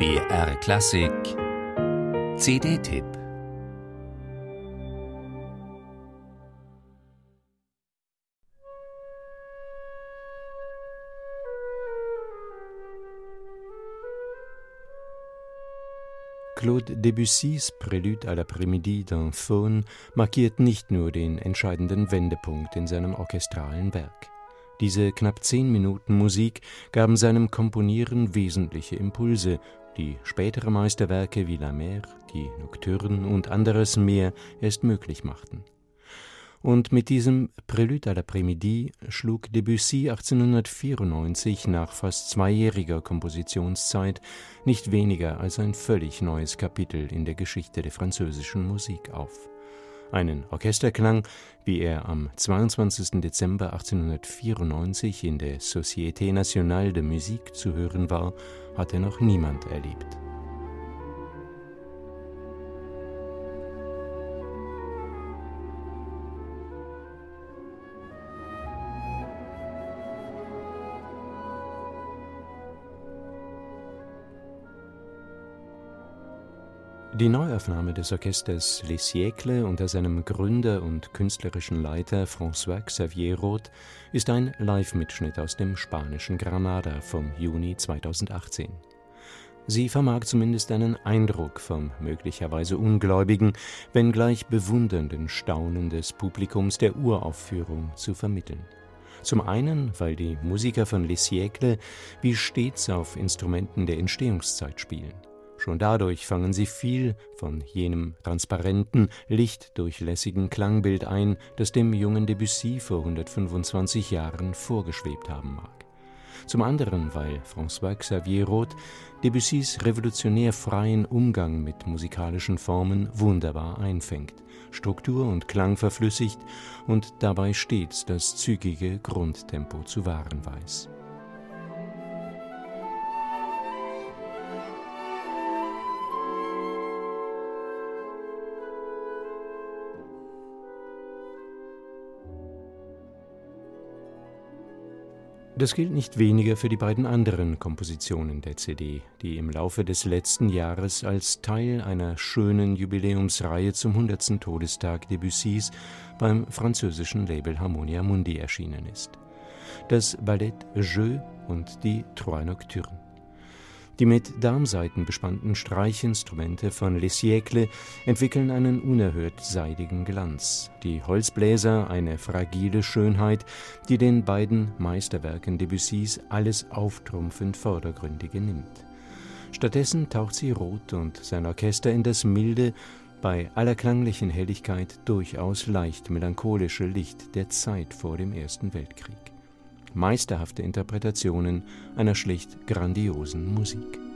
BR Klassik CD-Tipp Claude Debussys Prélude à l'après-midi d'un Faune markiert nicht nur den entscheidenden Wendepunkt in seinem orchestralen Werk. Diese knapp zehn Minuten Musik gaben seinem Komponieren wesentliche Impulse, die spätere Meisterwerke wie La Mer, die Nocturnen und anderes mehr erst möglich machten. Und mit diesem Prélude à l'après-midi schlug Debussy 1894 nach fast zweijähriger Kompositionszeit nicht weniger als ein völlig neues Kapitel in der Geschichte der französischen Musik auf einen Orchesterklang, wie er am 22. Dezember 1894 in der Société Nationale de Musique zu hören war, hatte noch niemand erlebt. Die Neuaufnahme des Orchesters Les Siècles unter seinem Gründer und künstlerischen Leiter François Xavier Roth ist ein Live-Mitschnitt aus dem spanischen Granada vom Juni 2018. Sie vermag zumindest einen Eindruck vom möglicherweise ungläubigen, wenngleich bewundernden Staunen des Publikums der Uraufführung zu vermitteln. Zum einen, weil die Musiker von Les Siècles wie stets auf Instrumenten der Entstehungszeit spielen Schon dadurch fangen sie viel von jenem transparenten, lichtdurchlässigen Klangbild ein, das dem jungen Debussy vor 125 Jahren vorgeschwebt haben mag. Zum anderen, weil François Xavier Roth Debussys revolutionär freien Umgang mit musikalischen Formen wunderbar einfängt, Struktur und Klang verflüssigt und dabei stets das zügige Grundtempo zu wahren weiß. Das gilt nicht weniger für die beiden anderen Kompositionen der CD, die im Laufe des letzten Jahres als Teil einer schönen Jubiläumsreihe zum 100. Todestag Debussys beim französischen Label Harmonia Mundi erschienen ist. Das Ballett Jeu und die Trois Nocturnes. Die mit Darmsaiten bespannten Streichinstrumente von Les Siècles entwickeln einen unerhört seidigen Glanz, die Holzbläser eine fragile Schönheit, die den beiden Meisterwerken Debussys alles auftrumpfend Vordergründige nimmt. Stattdessen taucht sie Roth und sein Orchester in das milde, bei aller klanglichen Helligkeit durchaus leicht melancholische Licht der Zeit vor dem Ersten Weltkrieg meisterhafte Interpretationen einer schlicht grandiosen Musik